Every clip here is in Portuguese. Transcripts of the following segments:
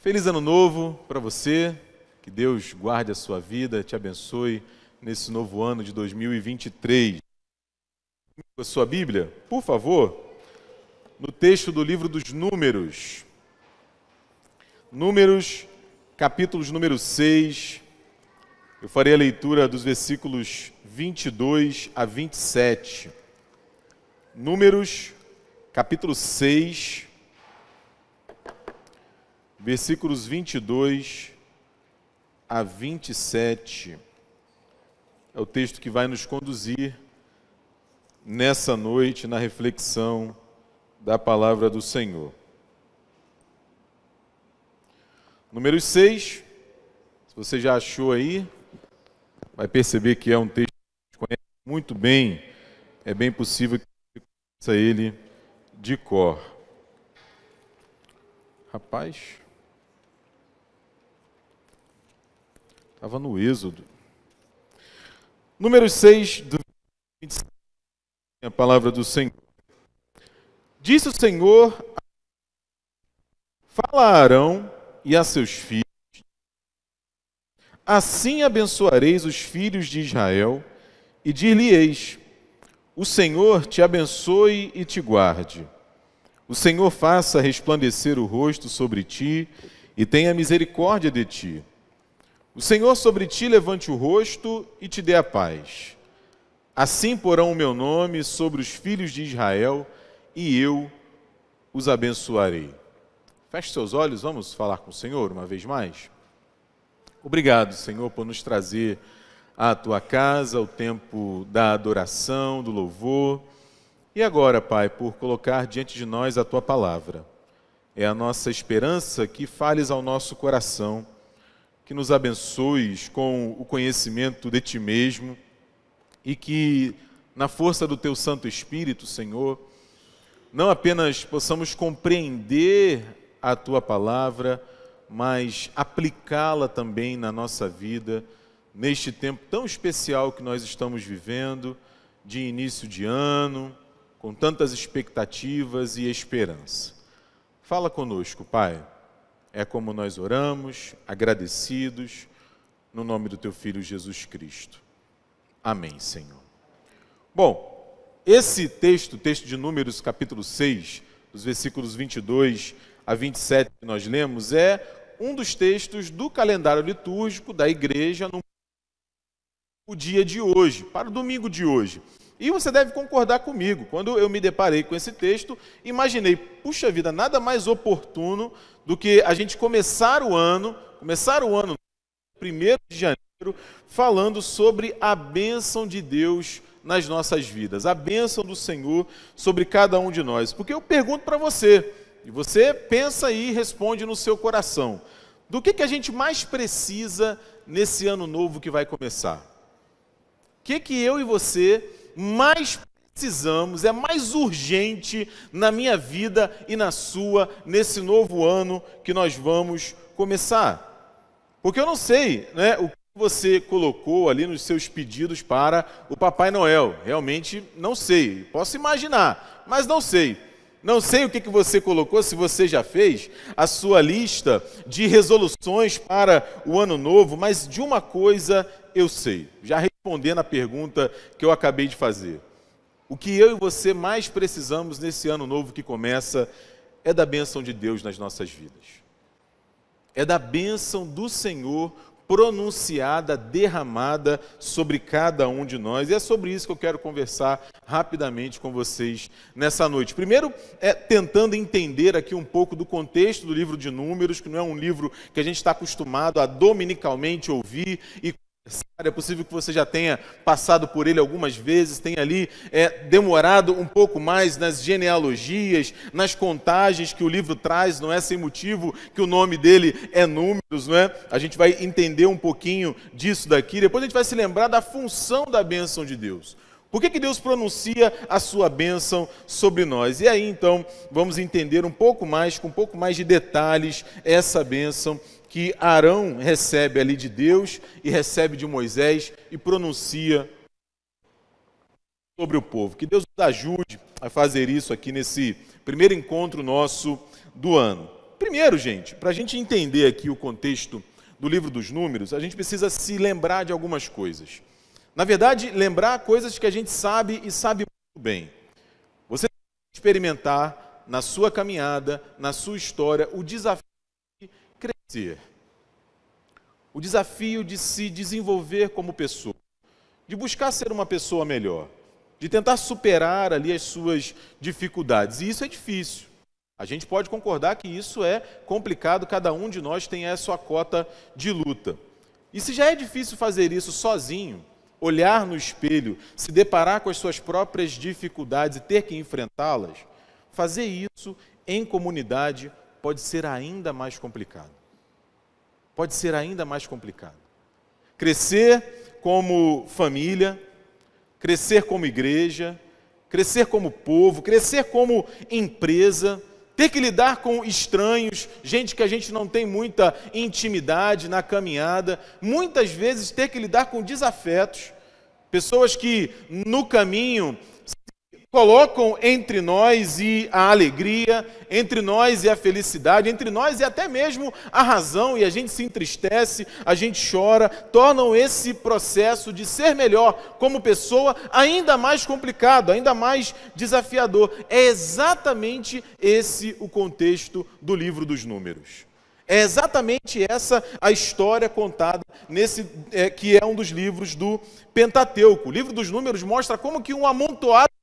Feliz ano novo para você. Que Deus guarde a sua vida, te abençoe nesse novo ano de 2023. A sua Bíblia, por favor, no texto do livro dos Números. Números, capítulos número 6. Eu farei a leitura dos versículos 22 a 27. Números, capítulo 6, versículos 22 a 27. É o texto que vai nos conduzir nessa noite na reflexão da palavra do Senhor. Número 6, se você já achou aí, vai perceber que é um texto que conhece muito bem, é bem possível que você conheça ele de cor. Rapaz, Estava no Êxodo. Número 6 do 25, a palavra do Senhor. Disse o Senhor: Fala a Arão e a seus filhos. Assim abençoareis os filhos de Israel, e dir-lhe-eis: O Senhor te abençoe e te guarde. O Senhor faça resplandecer o rosto sobre ti e tenha misericórdia de ti. O Senhor sobre ti levante o rosto e te dê a paz. Assim porão o meu nome sobre os filhos de Israel e eu os abençoarei. Feche seus olhos, vamos falar com o Senhor uma vez mais. Obrigado, Senhor, por nos trazer à tua casa o tempo da adoração, do louvor. E agora, Pai, por colocar diante de nós a tua palavra. É a nossa esperança que fales ao nosso coração que nos abençoes com o conhecimento de Ti mesmo e que, na força do Teu Santo Espírito, Senhor, não apenas possamos compreender a Tua palavra, mas aplicá-la também na nossa vida, neste tempo tão especial que nós estamos vivendo, de início de ano, com tantas expectativas e esperança. Fala conosco, Pai é como nós oramos, agradecidos, no nome do teu filho Jesus Cristo. Amém, Senhor. Bom, esse texto, texto de Números, capítulo 6, dos versículos 22 a 27 que nós lemos, é um dos textos do calendário litúrgico da igreja no o dia de hoje, para o domingo de hoje. E você deve concordar comigo. Quando eu me deparei com esse texto, imaginei, puxa vida, nada mais oportuno do que a gente começar o ano, começar o ano 1 de janeiro, falando sobre a bênção de Deus nas nossas vidas, a bênção do Senhor sobre cada um de nós. Porque eu pergunto para você, e você pensa e responde no seu coração: do que, que a gente mais precisa nesse ano novo que vai começar? O que, que eu e você mais precisamos, é mais urgente na minha vida e na sua, nesse novo ano que nós vamos começar. Porque eu não sei né, o que você colocou ali nos seus pedidos para o Papai Noel. Realmente não sei. Posso imaginar, mas não sei. Não sei o que, que você colocou, se você já fez a sua lista de resoluções para o ano novo, mas de uma coisa eu sei. Já respondendo a pergunta que eu acabei de fazer. O que eu e você mais precisamos nesse ano novo que começa é da bênção de Deus nas nossas vidas. É da bênção do Senhor pronunciada, derramada sobre cada um de nós. E é sobre isso que eu quero conversar rapidamente com vocês nessa noite. Primeiro, é tentando entender aqui um pouco do contexto do livro de Números, que não é um livro que a gente está acostumado a dominicalmente ouvir e é possível que você já tenha passado por ele algumas vezes, tenha ali é, demorado um pouco mais nas genealogias, nas contagens que o livro traz, não é sem motivo que o nome dele é Números, não é? A gente vai entender um pouquinho disso daqui, depois a gente vai se lembrar da função da bênção de Deus. Por que, que Deus pronuncia a sua bênção sobre nós? E aí então vamos entender um pouco mais, com um pouco mais de detalhes, essa bênção que Arão recebe ali de Deus e recebe de Moisés e pronuncia sobre o povo. Que Deus nos ajude a fazer isso aqui nesse primeiro encontro nosso do ano. Primeiro, gente, para a gente entender aqui o contexto do livro dos Números, a gente precisa se lembrar de algumas coisas. Na verdade, lembrar coisas que a gente sabe e sabe muito bem. Você experimentar na sua caminhada, na sua história, o desafio. O desafio de se desenvolver como pessoa, de buscar ser uma pessoa melhor, de tentar superar ali as suas dificuldades. E isso é difícil. A gente pode concordar que isso é complicado, cada um de nós tem a sua cota de luta. E se já é difícil fazer isso sozinho, olhar no espelho, se deparar com as suas próprias dificuldades e ter que enfrentá-las, fazer isso em comunidade pode ser ainda mais complicado. Pode ser ainda mais complicado. Crescer como família, crescer como igreja, crescer como povo, crescer como empresa, ter que lidar com estranhos, gente que a gente não tem muita intimidade na caminhada, muitas vezes ter que lidar com desafetos, pessoas que no caminho colocam entre nós e a alegria, entre nós e a felicidade, entre nós e até mesmo a razão, e a gente se entristece, a gente chora, tornam esse processo de ser melhor como pessoa ainda mais complicado, ainda mais desafiador. É exatamente esse o contexto do livro dos Números. É exatamente essa a história contada nesse é, que é um dos livros do Pentateuco. O livro dos Números mostra como que um amontoado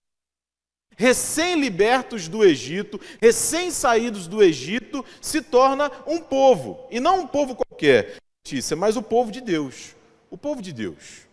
recém-libertos do Egito, recém-saídos do Egito, se torna um povo. E não um povo qualquer, mas o povo de Deus. O povo de Deus.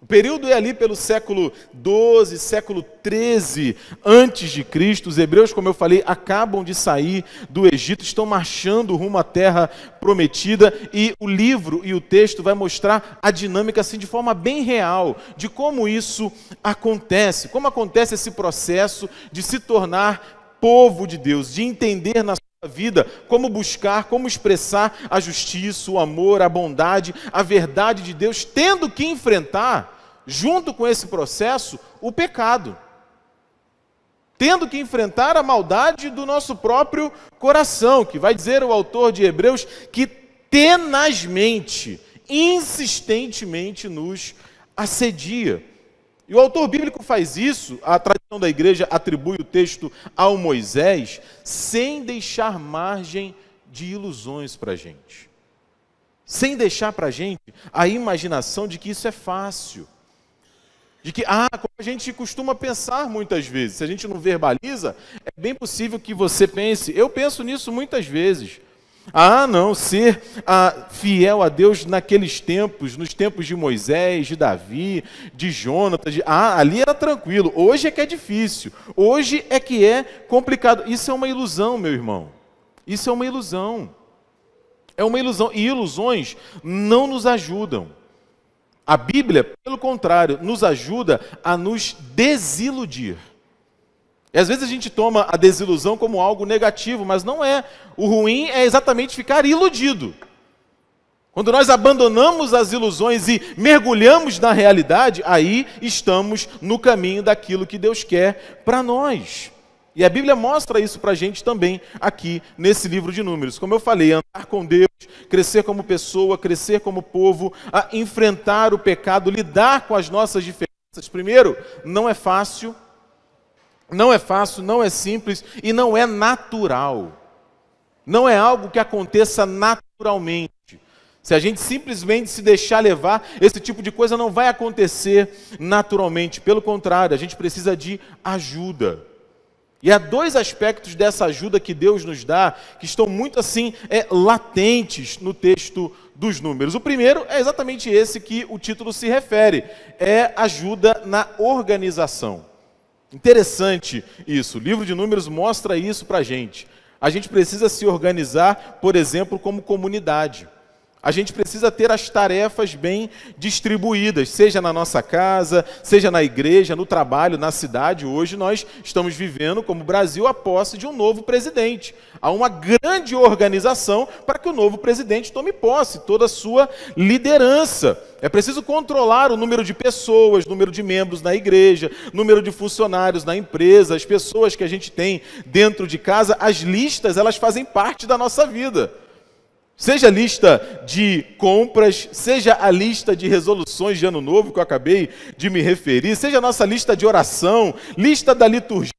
O período é ali pelo século 12, século 13 antes de Cristo. Os hebreus, como eu falei, acabam de sair do Egito, estão marchando rumo à terra prometida e o livro e o texto vai mostrar a dinâmica assim de forma bem real de como isso acontece, como acontece esse processo de se tornar povo de Deus, de entender na vida como buscar, como expressar a justiça, o amor, a bondade, a verdade de Deus, tendo que enfrentar junto com esse processo, o pecado. Tendo que enfrentar a maldade do nosso próprio coração, que vai dizer o autor de Hebreus que tenazmente, insistentemente nos assedia. E o autor bíblico faz isso, a tradição da igreja atribui o texto ao Moisés, sem deixar margem de ilusões para a gente. Sem deixar para a gente a imaginação de que isso é fácil de que, ah, como a gente costuma pensar muitas vezes, se a gente não verbaliza, é bem possível que você pense, eu penso nisso muitas vezes. Ah, não, ser ah, fiel a Deus naqueles tempos, nos tempos de Moisés, de Davi, de Jonatas, de, ah, ali era tranquilo. Hoje é que é difícil, hoje é que é complicado. Isso é uma ilusão, meu irmão. Isso é uma ilusão. É uma ilusão. E ilusões não nos ajudam. A Bíblia, pelo contrário, nos ajuda a nos desiludir. E às vezes a gente toma a desilusão como algo negativo, mas não é. O ruim é exatamente ficar iludido. Quando nós abandonamos as ilusões e mergulhamos na realidade, aí estamos no caminho daquilo que Deus quer para nós. E a Bíblia mostra isso para a gente também aqui nesse livro de Números. Como eu falei, andar com Deus, crescer como pessoa, crescer como povo, enfrentar o pecado, lidar com as nossas diferenças. Primeiro, não é fácil, não é fácil, não é simples e não é natural. Não é algo que aconteça naturalmente. Se a gente simplesmente se deixar levar, esse tipo de coisa não vai acontecer naturalmente. Pelo contrário, a gente precisa de ajuda. E há dois aspectos dessa ajuda que Deus nos dá que estão muito assim é, latentes no texto dos números. O primeiro é exatamente esse que o título se refere: é ajuda na organização. Interessante isso. O livro de números mostra isso para a gente. A gente precisa se organizar, por exemplo, como comunidade. A gente precisa ter as tarefas bem distribuídas, seja na nossa casa, seja na igreja, no trabalho, na cidade. Hoje nós estamos vivendo, como Brasil, a posse de um novo presidente. Há uma grande organização para que o novo presidente tome posse, toda a sua liderança. É preciso controlar o número de pessoas, número de membros na igreja, número de funcionários na empresa, as pessoas que a gente tem dentro de casa. As listas, elas fazem parte da nossa vida. Seja a lista de compras, seja a lista de resoluções de ano novo que eu acabei de me referir, seja a nossa lista de oração, lista da liturgia,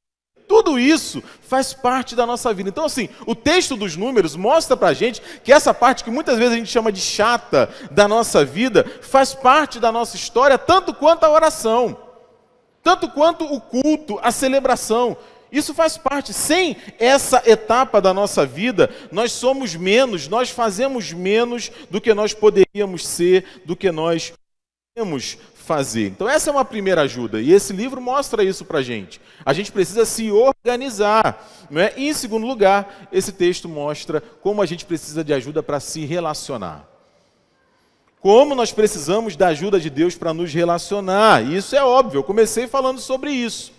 tudo isso faz parte da nossa vida. Então, assim, o texto dos números mostra para a gente que essa parte que muitas vezes a gente chama de chata da nossa vida faz parte da nossa história, tanto quanto a oração, tanto quanto o culto, a celebração. Isso faz parte. Sem essa etapa da nossa vida, nós somos menos, nós fazemos menos do que nós poderíamos ser, do que nós podemos fazer. Então, essa é uma primeira ajuda, e esse livro mostra isso para a gente. A gente precisa se organizar. Não é? E, em segundo lugar, esse texto mostra como a gente precisa de ajuda para se relacionar. Como nós precisamos da ajuda de Deus para nos relacionar. Isso é óbvio, eu comecei falando sobre isso.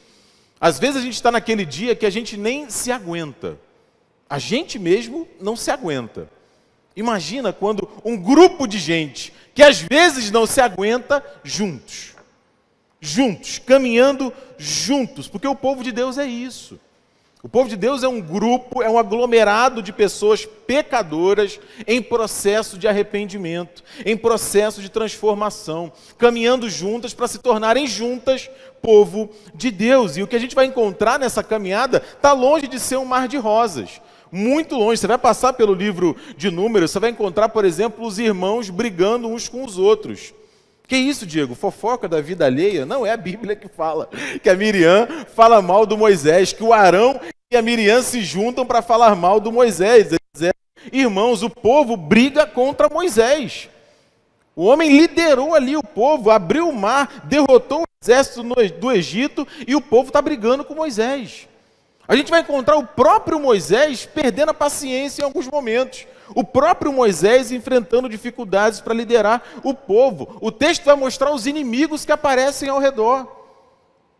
Às vezes a gente está naquele dia que a gente nem se aguenta. A gente mesmo não se aguenta. Imagina quando um grupo de gente que às vezes não se aguenta juntos. Juntos, caminhando juntos, porque o povo de Deus é isso. O povo de Deus é um grupo, é um aglomerado de pessoas pecadoras em processo de arrependimento, em processo de transformação, caminhando juntas para se tornarem juntas povo de Deus. E o que a gente vai encontrar nessa caminhada está longe de ser um mar de rosas. Muito longe. Você vai passar pelo livro de Números, você vai encontrar, por exemplo, os irmãos brigando uns com os outros. Que isso, Diego? Fofoca da vida alheia? Não é a Bíblia que fala. Que a Miriam fala mal do Moisés, que o Arão e a Miriam se juntam para falar mal do Moisés. Irmãos, o povo briga contra Moisés. O homem liderou ali o povo, abriu o mar, derrotou o exército do Egito e o povo está brigando com Moisés. A gente vai encontrar o próprio Moisés perdendo a paciência em alguns momentos. O próprio Moisés enfrentando dificuldades para liderar o povo. O texto vai mostrar os inimigos que aparecem ao redor,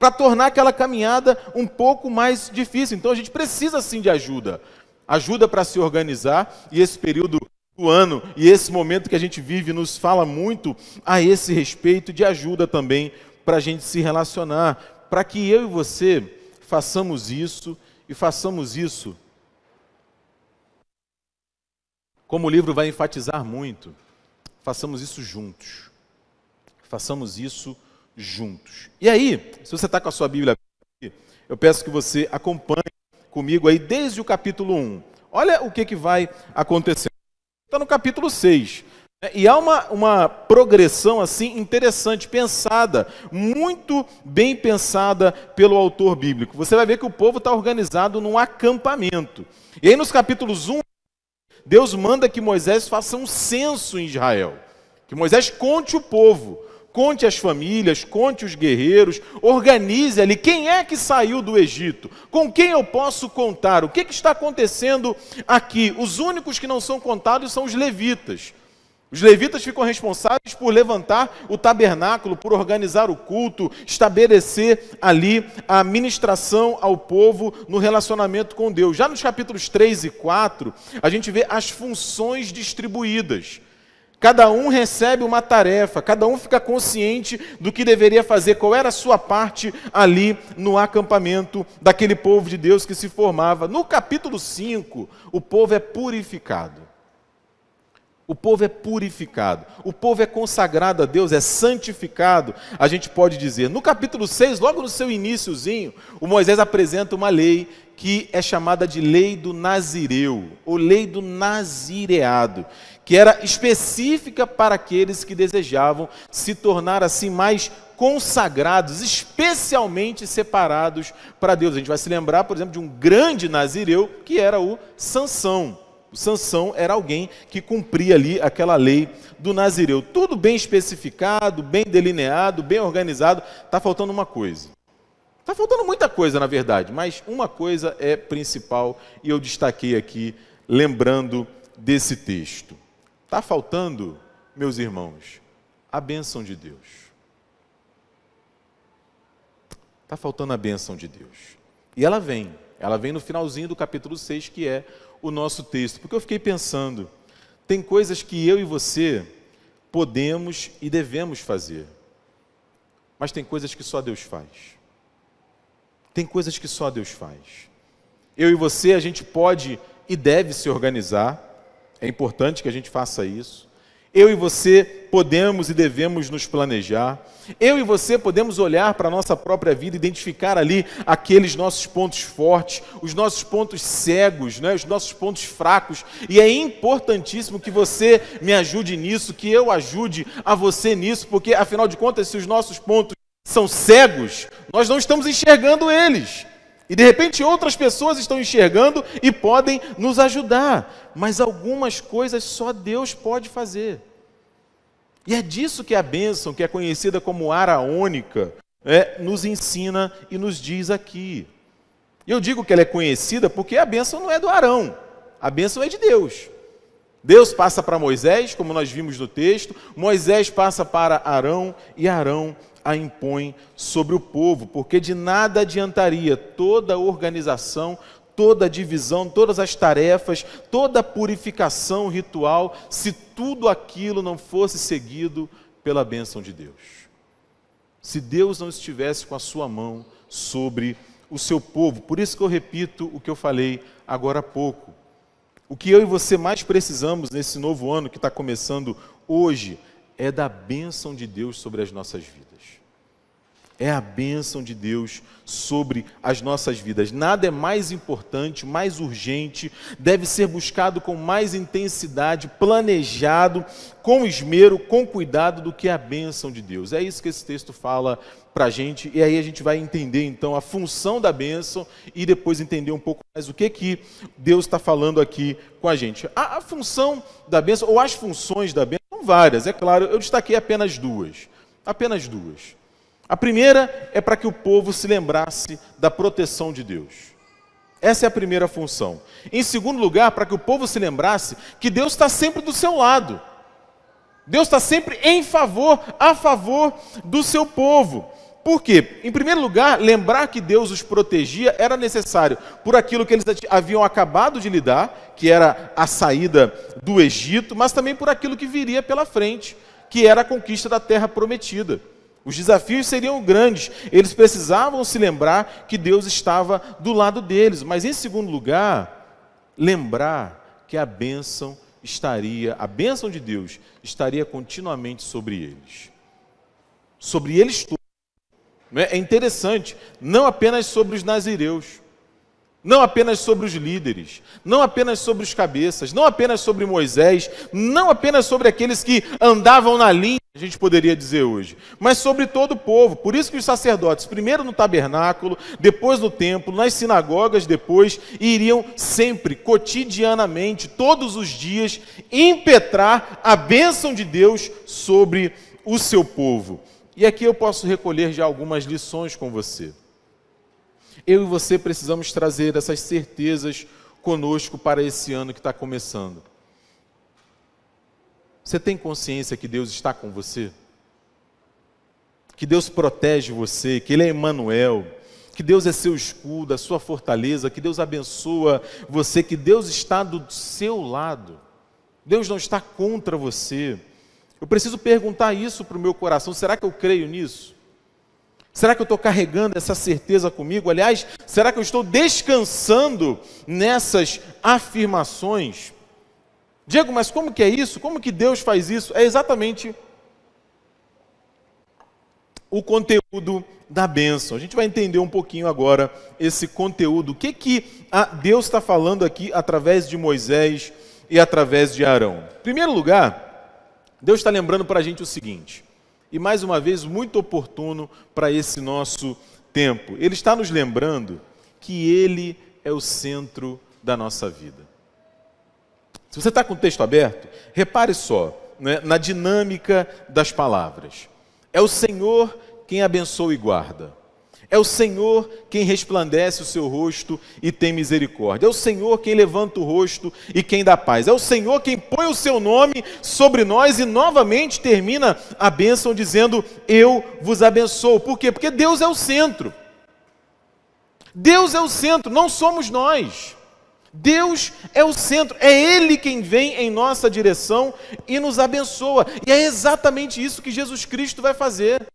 para tornar aquela caminhada um pouco mais difícil. Então a gente precisa sim de ajuda. Ajuda para se organizar, e esse período do ano e esse momento que a gente vive nos fala muito a esse respeito de ajuda também para a gente se relacionar, para que eu e você façamos isso e façamos isso como o livro vai enfatizar muito, façamos isso juntos. Façamos isso juntos. E aí, se você está com a sua Bíblia, eu peço que você acompanhe comigo aí desde o capítulo 1. Olha o que, que vai acontecer. Está no capítulo 6. Né? E há uma, uma progressão assim interessante, pensada, muito bem pensada pelo autor bíblico. Você vai ver que o povo está organizado num acampamento. E aí nos capítulos 1 Deus manda que Moisés faça um censo em Israel. Que Moisés conte o povo, conte as famílias, conte os guerreiros, organize ali quem é que saiu do Egito, com quem eu posso contar, o que, que está acontecendo aqui. Os únicos que não são contados são os levitas. Os levitas ficam responsáveis por levantar o tabernáculo, por organizar o culto, estabelecer ali a ministração ao povo no relacionamento com Deus. Já nos capítulos 3 e 4, a gente vê as funções distribuídas. Cada um recebe uma tarefa, cada um fica consciente do que deveria fazer, qual era a sua parte ali no acampamento daquele povo de Deus que se formava. No capítulo 5, o povo é purificado. O povo é purificado, o povo é consagrado a Deus, é santificado, a gente pode dizer. No capítulo 6, logo no seu iníciozinho, o Moisés apresenta uma lei que é chamada de lei do Nazireu, ou lei do Nazireado, que era específica para aqueles que desejavam se tornar assim mais consagrados, especialmente separados para Deus. A gente vai se lembrar, por exemplo, de um grande nazireu que era o Sansão. Sansão era alguém que cumpria ali aquela lei do Nazireu. Tudo bem especificado, bem delineado, bem organizado. Está faltando uma coisa. Está faltando muita coisa, na verdade, mas uma coisa é principal e eu destaquei aqui, lembrando desse texto. Está faltando, meus irmãos, a bênção de Deus. Está faltando a bênção de Deus. E ela vem, ela vem no finalzinho do capítulo 6, que é o nosso texto. Porque eu fiquei pensando, tem coisas que eu e você podemos e devemos fazer. Mas tem coisas que só Deus faz. Tem coisas que só Deus faz. Eu e você, a gente pode e deve se organizar. É importante que a gente faça isso. Eu e você podemos e devemos nos planejar. Eu e você podemos olhar para a nossa própria vida, identificar ali aqueles nossos pontos fortes, os nossos pontos cegos, né, os nossos pontos fracos. E é importantíssimo que você me ajude nisso, que eu ajude a você nisso, porque afinal de contas, se os nossos pontos são cegos, nós não estamos enxergando eles. E de repente outras pessoas estão enxergando e podem nos ajudar, mas algumas coisas só Deus pode fazer. E é disso que a bênção, que é conhecida como araônica, é, nos ensina e nos diz aqui. E eu digo que ela é conhecida porque a bênção não é do Arão, a bênção é de Deus. Deus passa para Moisés, como nós vimos no texto, Moisés passa para Arão e Arão a impõe sobre o povo, porque de nada adiantaria toda a organização, toda a divisão, todas as tarefas, toda a purificação ritual, se tudo aquilo não fosse seguido pela bênção de Deus. Se Deus não estivesse com a sua mão sobre o seu povo. Por isso que eu repito o que eu falei agora há pouco. O que eu e você mais precisamos nesse novo ano que está começando hoje é da bênção de Deus sobre as nossas vidas é a bênção de Deus sobre as nossas vidas. Nada é mais importante, mais urgente, deve ser buscado com mais intensidade, planejado, com esmero, com cuidado do que a bênção de Deus. É isso que esse texto fala para a gente, e aí a gente vai entender então a função da bênção e depois entender um pouco mais o que, que Deus está falando aqui com a gente. A, a função da bênção, ou as funções da bênção, são várias, é claro, eu destaquei apenas duas. Apenas duas. A primeira é para que o povo se lembrasse da proteção de Deus. Essa é a primeira função. Em segundo lugar, para que o povo se lembrasse que Deus está sempre do seu lado. Deus está sempre em favor, a favor do seu povo. Por quê? Em primeiro lugar, lembrar que Deus os protegia era necessário por aquilo que eles haviam acabado de lidar, que era a saída do Egito, mas também por aquilo que viria pela frente, que era a conquista da terra prometida. Os desafios seriam grandes, eles precisavam se lembrar que Deus estava do lado deles, mas em segundo lugar, lembrar que a bênção estaria, a bênção de Deus estaria continuamente sobre eles. Sobre eles todos. É interessante, não apenas sobre os nazireus, não apenas sobre os líderes, não apenas sobre os cabeças, não apenas sobre Moisés, não apenas sobre aqueles que andavam na linha a gente poderia dizer hoje, mas sobre todo o povo. Por isso que os sacerdotes, primeiro no tabernáculo, depois no templo, nas sinagogas depois, iriam sempre, cotidianamente, todos os dias, impetrar a bênção de Deus sobre o seu povo. E aqui eu posso recolher já algumas lições com você. Eu e você precisamos trazer essas certezas conosco para esse ano que está começando. Você tem consciência que Deus está com você? Que Deus protege você, que Ele é Emmanuel, que Deus é seu escudo, a sua fortaleza, que Deus abençoa você, que Deus está do seu lado. Deus não está contra você. Eu preciso perguntar isso para o meu coração: será que eu creio nisso? Será que eu estou carregando essa certeza comigo? Aliás, será que eu estou descansando nessas afirmações? Diego, mas como que é isso? Como que Deus faz isso? É exatamente o conteúdo da bênção. A gente vai entender um pouquinho agora esse conteúdo. O que, que Deus está falando aqui através de Moisés e através de Arão? Em primeiro lugar, Deus está lembrando para a gente o seguinte, e mais uma vez, muito oportuno para esse nosso tempo. Ele está nos lembrando que Ele é o centro da nossa vida. Se você está com o texto aberto, repare só né, na dinâmica das palavras. É o Senhor quem abençoa e guarda. É o Senhor quem resplandece o seu rosto e tem misericórdia. É o Senhor quem levanta o rosto e quem dá paz. É o Senhor quem põe o seu nome sobre nós e novamente termina a bênção dizendo: Eu vos abençoo. Por quê? Porque Deus é o centro. Deus é o centro, não somos nós. Deus é o centro, é Ele quem vem em nossa direção e nos abençoa. E é exatamente isso que Jesus Cristo vai fazer.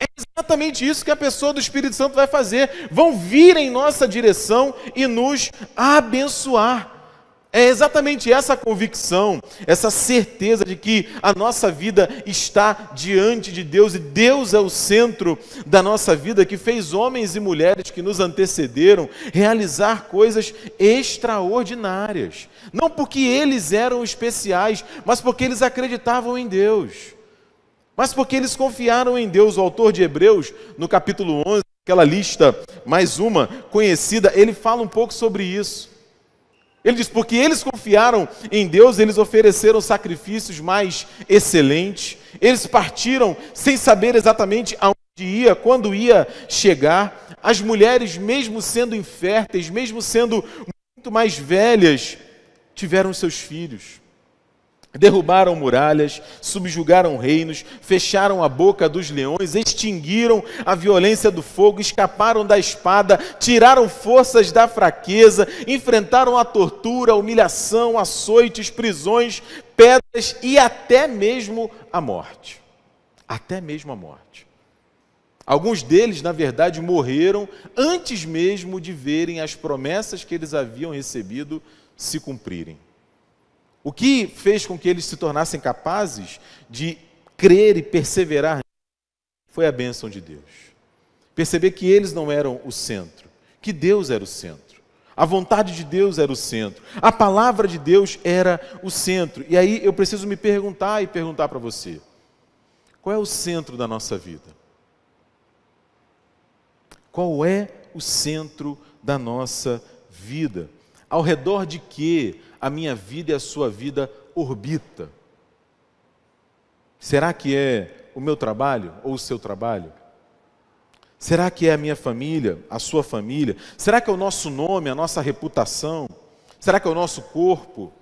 É exatamente isso que a pessoa do Espírito Santo vai fazer. Vão vir em nossa direção e nos abençoar. É exatamente essa convicção, essa certeza de que a nossa vida está diante de Deus e Deus é o centro da nossa vida que fez homens e mulheres que nos antecederam realizar coisas extraordinárias. Não porque eles eram especiais, mas porque eles acreditavam em Deus. Mas porque eles confiaram em Deus. O autor de Hebreus, no capítulo 11, aquela lista mais uma conhecida, ele fala um pouco sobre isso. Ele diz: porque eles confiaram em Deus, eles ofereceram sacrifícios mais excelentes, eles partiram sem saber exatamente aonde ia, quando ia chegar. As mulheres, mesmo sendo inférteis, mesmo sendo muito mais velhas, tiveram seus filhos. Derrubaram muralhas, subjugaram reinos, fecharam a boca dos leões, extinguiram a violência do fogo, escaparam da espada, tiraram forças da fraqueza, enfrentaram a tortura, a humilhação, açoites, prisões, pedras e até mesmo a morte. Até mesmo a morte. Alguns deles, na verdade, morreram antes mesmo de verem as promessas que eles haviam recebido se cumprirem. O que fez com que eles se tornassem capazes de crer e perseverar foi a bênção de Deus. Perceber que eles não eram o centro, que Deus era o centro. A vontade de Deus era o centro. A palavra de Deus era o centro. E aí eu preciso me perguntar e perguntar para você: qual é o centro da nossa vida? Qual é o centro da nossa vida? Ao redor de que a minha vida e a sua vida orbita? Será que é o meu trabalho ou o seu trabalho? Será que é a minha família, a sua família? Será que é o nosso nome, a nossa reputação? Será que é o nosso corpo?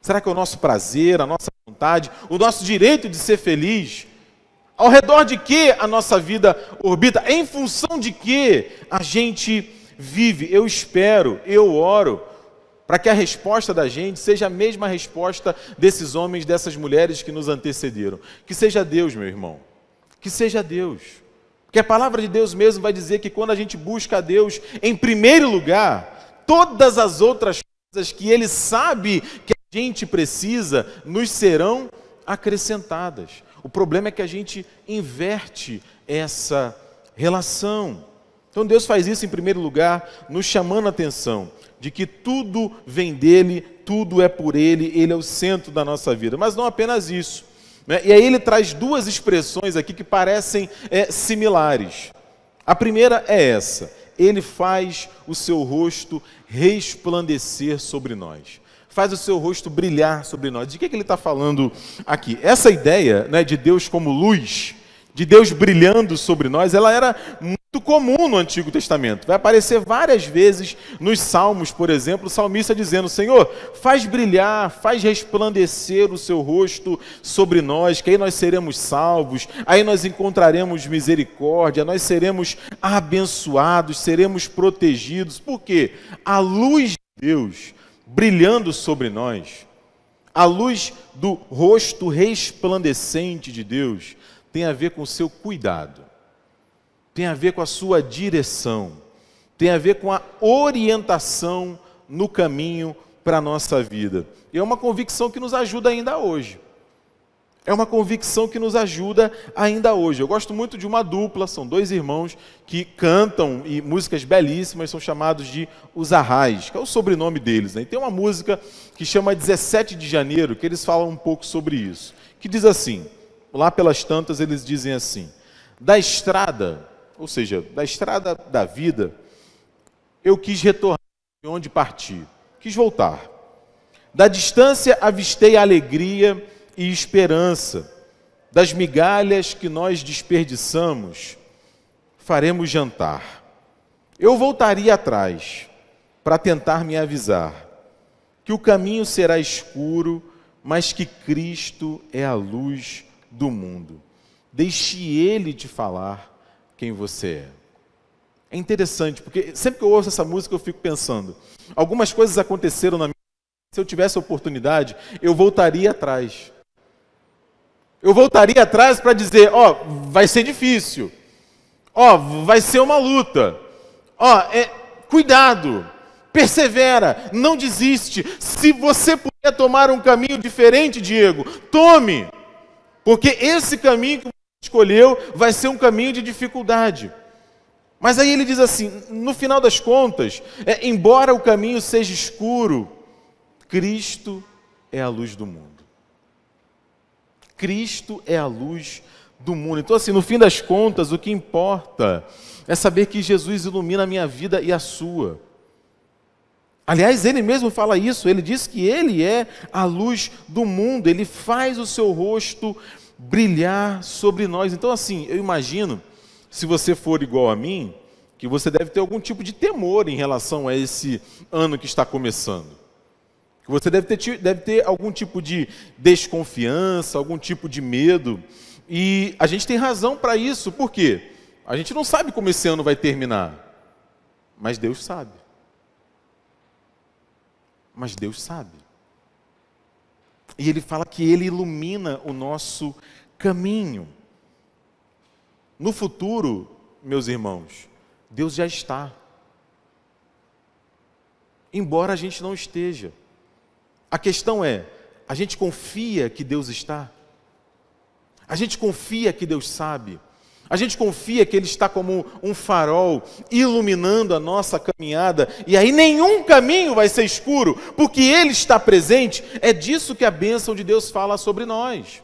Será que é o nosso prazer, a nossa vontade, o nosso direito de ser feliz? Ao redor de que a nossa vida orbita? Em função de que a gente vive? Eu espero, eu oro para que a resposta da gente seja a mesma resposta desses homens, dessas mulheres que nos antecederam. Que seja Deus, meu irmão. Que seja Deus. Porque a palavra de Deus mesmo vai dizer que quando a gente busca a Deus em primeiro lugar, todas as outras coisas que Ele sabe que a gente precisa nos serão acrescentadas. O problema é que a gente inverte essa relação. Então Deus faz isso em primeiro lugar, nos chamando a atenção de que tudo vem dele, tudo é por ele, ele é o centro da nossa vida. Mas não apenas isso. Né? E aí ele traz duas expressões aqui que parecem é, similares. A primeira é essa: ele faz o seu rosto resplandecer sobre nós. Faz o seu rosto brilhar sobre nós. De que, que ele está falando aqui? Essa ideia né, de Deus como luz, de Deus brilhando sobre nós, ela era comum no Antigo Testamento. Vai aparecer várias vezes nos Salmos, por exemplo, o salmista dizendo: Senhor, faz brilhar, faz resplandecer o seu rosto sobre nós, que aí nós seremos salvos, aí nós encontraremos misericórdia, nós seremos abençoados, seremos protegidos. Por quê? A luz de Deus brilhando sobre nós, a luz do rosto resplandecente de Deus, tem a ver com o seu cuidado tem a ver com a sua direção, tem a ver com a orientação no caminho para a nossa vida. E é uma convicção que nos ajuda ainda hoje. É uma convicção que nos ajuda ainda hoje. Eu gosto muito de uma dupla, são dois irmãos que cantam e músicas belíssimas, são chamados de Os Arrais, que é o sobrenome deles. Né? E tem uma música que chama 17 de Janeiro, que eles falam um pouco sobre isso, que diz assim: lá pelas tantas eles dizem assim: Da estrada ou seja, da estrada da vida, eu quis retornar de onde parti, quis voltar. Da distância avistei alegria e esperança, das migalhas que nós desperdiçamos, faremos jantar. Eu voltaria atrás para tentar me avisar que o caminho será escuro, mas que Cristo é a luz do mundo. Deixe Ele te falar quem você é. É interessante, porque sempre que eu ouço essa música eu fico pensando, algumas coisas aconteceram na minha vida, se eu tivesse oportunidade, eu voltaria atrás. Eu voltaria atrás para dizer, ó, oh, vai ser difícil. Ó, oh, vai ser uma luta. Ó, oh, é, cuidado, persevera, não desiste. Se você puder tomar um caminho diferente, Diego, tome. Porque esse caminho que escolheu vai ser um caminho de dificuldade. Mas aí ele diz assim: no final das contas, é, embora o caminho seja escuro, Cristo é a luz do mundo. Cristo é a luz do mundo. Então, assim, no fim das contas, o que importa é saber que Jesus ilumina a minha vida e a sua. Aliás, ele mesmo fala isso, ele diz que ele é a luz do mundo, ele faz o seu rosto brilhar sobre nós. Então, assim, eu imagino se você for igual a mim, que você deve ter algum tipo de temor em relação a esse ano que está começando. Que você deve ter, deve ter algum tipo de desconfiança, algum tipo de medo. E a gente tem razão para isso, por quê? A gente não sabe como esse ano vai terminar, mas Deus sabe. Mas Deus sabe. E Ele fala que Ele ilumina o nosso caminho. No futuro, meus irmãos, Deus já está. Embora a gente não esteja. A questão é: a gente confia que Deus está? A gente confia que Deus sabe? A gente confia que Ele está como um farol iluminando a nossa caminhada, e aí nenhum caminho vai ser escuro, porque Ele está presente. É disso que a bênção de Deus fala sobre nós.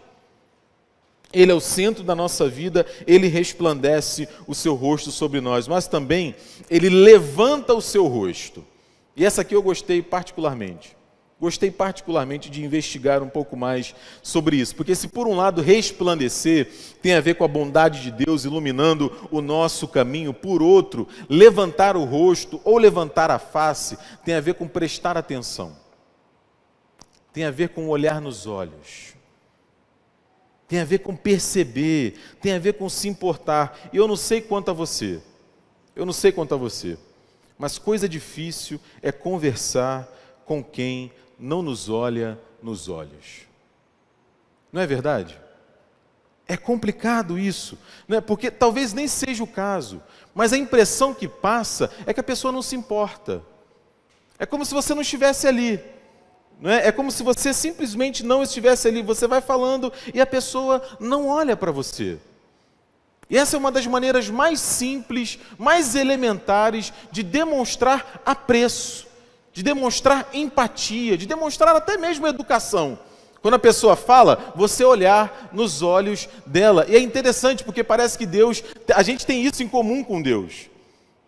Ele é o centro da nossa vida, ele resplandece o seu rosto sobre nós, mas também ele levanta o seu rosto. E essa aqui eu gostei particularmente. Gostei particularmente de investigar um pouco mais sobre isso, porque se por um lado resplandecer tem a ver com a bondade de Deus iluminando o nosso caminho, por outro, levantar o rosto ou levantar a face tem a ver com prestar atenção. Tem a ver com olhar nos olhos tem a ver com perceber, tem a ver com se importar. E eu não sei quanto a você, eu não sei quanto a você, mas coisa difícil é conversar com quem não nos olha nos olhos. Não é verdade? É complicado isso, não é? porque talvez nem seja o caso, mas a impressão que passa é que a pessoa não se importa. É como se você não estivesse ali. Não é? é como se você simplesmente não estivesse ali, você vai falando e a pessoa não olha para você. E essa é uma das maneiras mais simples, mais elementares de demonstrar apreço, de demonstrar empatia, de demonstrar até mesmo educação. Quando a pessoa fala, você olhar nos olhos dela. E é interessante porque parece que Deus, a gente tem isso em comum com Deus.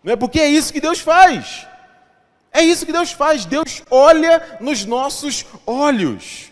Não é porque é isso que Deus faz. É isso que Deus faz. Deus olha nos nossos olhos.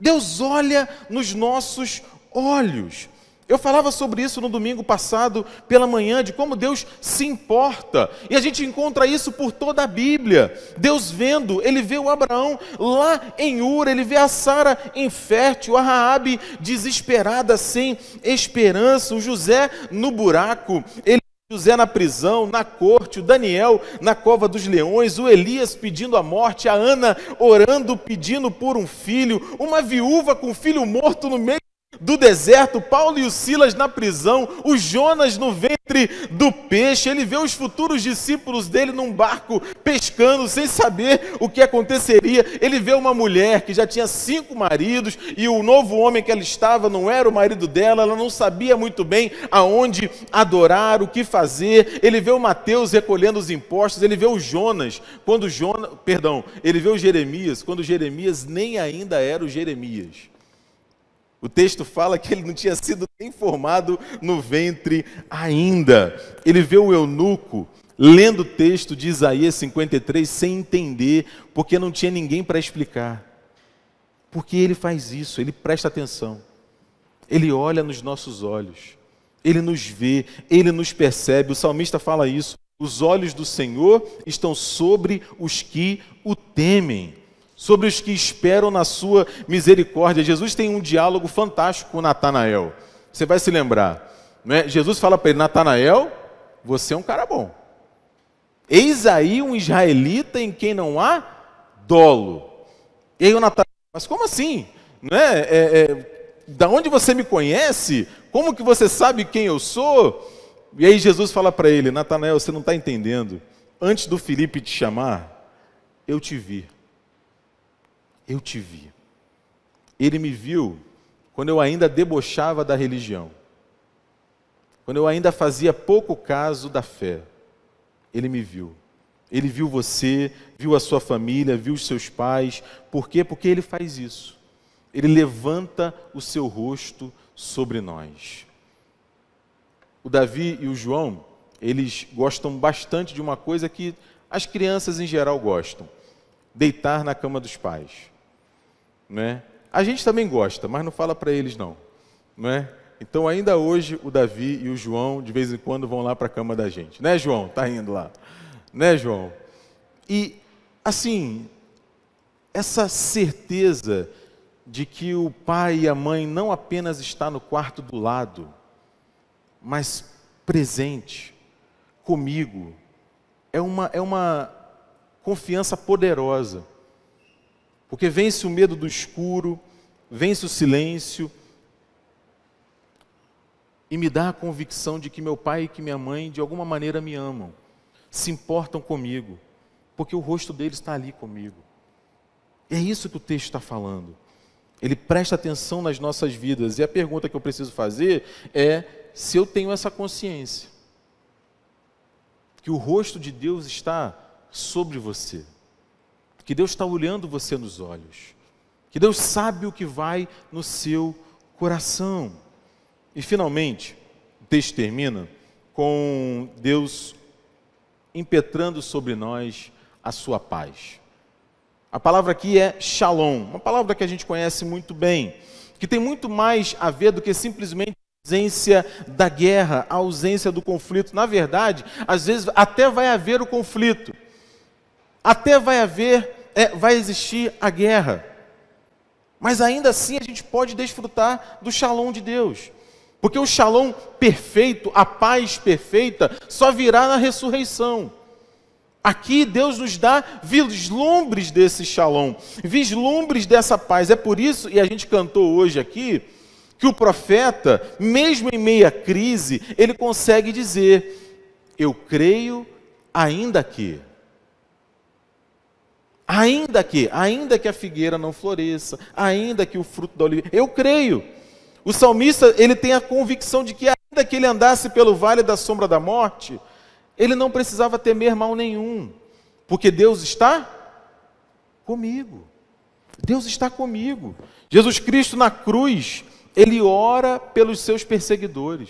Deus olha nos nossos olhos. Eu falava sobre isso no domingo passado, pela manhã, de como Deus se importa. E a gente encontra isso por toda a Bíblia. Deus vendo, ele vê o Abraão lá em Ur, ele vê a Sara infértil, a Raabe desesperada, sem esperança, o José no buraco. Ele José na prisão, na corte, o Daniel na cova dos leões, o Elias pedindo a morte, a Ana orando, pedindo por um filho, uma viúva com um filho morto no meio do deserto, Paulo e o Silas na prisão, o Jonas no ventre do peixe, ele vê os futuros discípulos dele num barco pescando sem saber o que aconteceria. Ele vê uma mulher que já tinha cinco maridos e o novo homem que ela estava não era o marido dela, ela não sabia muito bem aonde adorar, o que fazer. Ele vê o Mateus recolhendo os impostos, ele vê o Jonas, quando Jonas, perdão, ele vê o Jeremias, quando Jeremias nem ainda era o Jeremias. O texto fala que ele não tinha sido nem formado no ventre ainda. Ele vê o eunuco lendo o texto de Isaías 53 sem entender, porque não tinha ninguém para explicar. Porque ele faz isso, ele presta atenção. Ele olha nos nossos olhos. Ele nos vê, ele nos percebe. O salmista fala isso. Os olhos do Senhor estão sobre os que o temem, sobre os que esperam na sua misericórdia. Jesus tem um diálogo fantástico com Natanael. Você vai se lembrar. Né? Jesus fala para ele: Natanael, você é um cara bom. Eis aí um israelita em quem não há dolo. E aí o Natanael, mas como assim? Não é, é, é, da onde você me conhece? Como que você sabe quem eu sou? E aí Jesus fala para ele: Natanael, você não está entendendo. Antes do Felipe te chamar, eu te vi. Eu te vi. Ele me viu quando eu ainda debochava da religião, quando eu ainda fazia pouco caso da fé. Ele me viu. Ele viu você, viu a sua família, viu os seus pais. Por quê? Porque ele faz isso. Ele levanta o seu rosto sobre nós. O Davi e o João, eles gostam bastante de uma coisa que as crianças em geral gostam: deitar na cama dos pais. Né? A gente também gosta, mas não fala para eles não. Né? Então, ainda hoje, o Davi e o João, de vez em quando, vão lá para a cama da gente. Né, João? Tá indo lá. Né, João? E, assim, essa certeza de que o pai e a mãe não apenas está no quarto do lado, mas presente comigo, é uma, é uma confiança poderosa. Porque vence o medo do escuro, vence o silêncio, e me dá a convicção de que meu pai e que minha mãe, de alguma maneira, me amam, se importam comigo, porque o rosto deles está ali comigo. É isso que o texto está falando. Ele presta atenção nas nossas vidas. E a pergunta que eu preciso fazer é se eu tenho essa consciência que o rosto de Deus está sobre você, que Deus está olhando você nos olhos, que Deus sabe o que vai no seu coração. E finalmente, o texto termina com Deus impetrando sobre nós a sua paz. A palavra aqui é shalom, uma palavra que a gente conhece muito bem, que tem muito mais a ver do que simplesmente a ausência da guerra, a ausência do conflito. Na verdade, às vezes até vai haver o conflito, até vai haver, é, vai existir a guerra, mas ainda assim a gente pode desfrutar do shalom de Deus. Porque o shalom perfeito, a paz perfeita, só virá na ressurreição. Aqui Deus nos dá vislumbres desse shalom, vislumbres dessa paz. É por isso, e a gente cantou hoje aqui, que o profeta, mesmo em meia crise, ele consegue dizer: Eu creio, ainda que. Ainda que, ainda que a figueira não floresça, ainda que o fruto da oliveira, eu creio. O salmista, ele tem a convicção de que ainda que ele andasse pelo vale da sombra da morte, ele não precisava temer mal nenhum, porque Deus está comigo. Deus está comigo. Jesus Cristo na cruz, ele ora pelos seus perseguidores.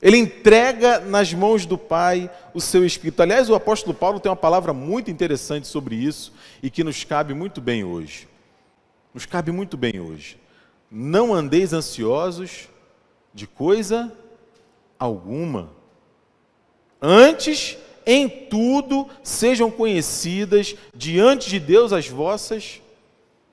Ele entrega nas mãos do Pai o seu Espírito. Aliás, o apóstolo Paulo tem uma palavra muito interessante sobre isso e que nos cabe muito bem hoje. Nos cabe muito bem hoje. Não andeis ansiosos de coisa alguma. Antes, em tudo, sejam conhecidas diante de Deus as vossas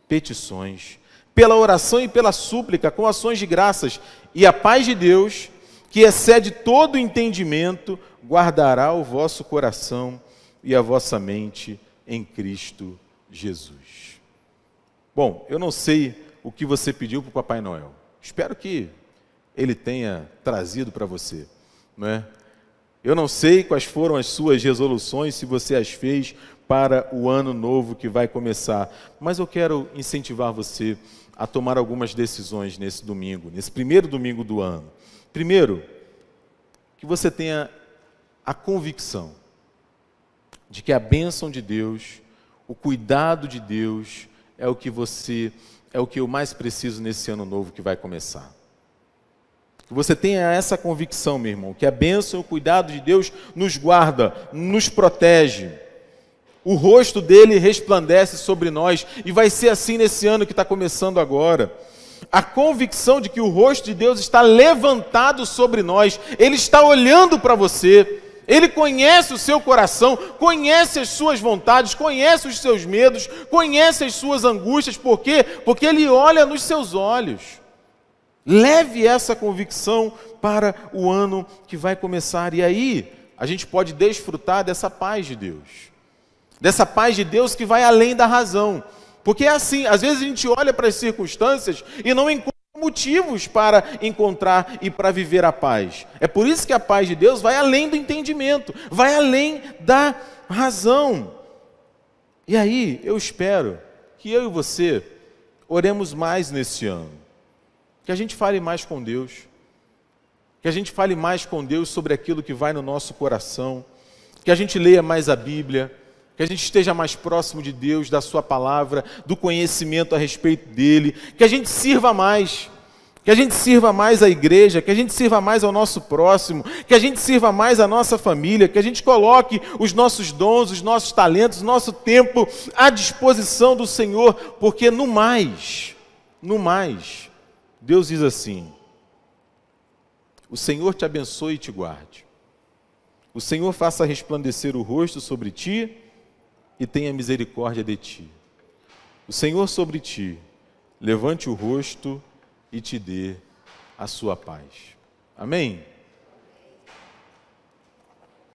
petições, pela oração e pela súplica, com ações de graças, e a paz de Deus, que excede todo entendimento, guardará o vosso coração e a vossa mente em Cristo Jesus. Bom, eu não sei o que você pediu para o Papai Noel. Espero que ele tenha trazido para você, não é? Eu não sei quais foram as suas resoluções, se você as fez para o ano novo que vai começar, mas eu quero incentivar você a tomar algumas decisões nesse domingo, nesse primeiro domingo do ano. Primeiro, que você tenha a convicção de que a bênção de Deus, o cuidado de Deus é o que você é o que eu mais preciso nesse ano novo que vai começar. Que você tenha essa convicção, meu irmão, que a bênção e o cuidado de Deus nos guarda, nos protege. O rosto dele resplandece sobre nós e vai ser assim nesse ano que está começando agora. A convicção de que o rosto de Deus está levantado sobre nós, Ele está olhando para você, Ele conhece o seu coração, conhece as suas vontades, conhece os seus medos, conhece as suas angústias, por quê? Porque Ele olha nos seus olhos. Leve essa convicção para o ano que vai começar, e aí a gente pode desfrutar dessa paz de Deus, dessa paz de Deus que vai além da razão. Porque é assim, às vezes a gente olha para as circunstâncias e não encontra motivos para encontrar e para viver a paz. É por isso que a paz de Deus vai além do entendimento, vai além da razão. E aí, eu espero que eu e você oremos mais nesse ano. Que a gente fale mais com Deus. Que a gente fale mais com Deus sobre aquilo que vai no nosso coração. Que a gente leia mais a Bíblia que a gente esteja mais próximo de Deus, da Sua palavra, do conhecimento a respeito dele, que a gente sirva mais, que a gente sirva mais à igreja, que a gente sirva mais ao nosso próximo, que a gente sirva mais à nossa família, que a gente coloque os nossos dons, os nossos talentos, nosso tempo à disposição do Senhor, porque no mais, no mais, Deus diz assim: o Senhor te abençoe e te guarde. O Senhor faça resplandecer o rosto sobre ti e tenha misericórdia de ti. O Senhor sobre ti levante o rosto e te dê a sua paz. Amém?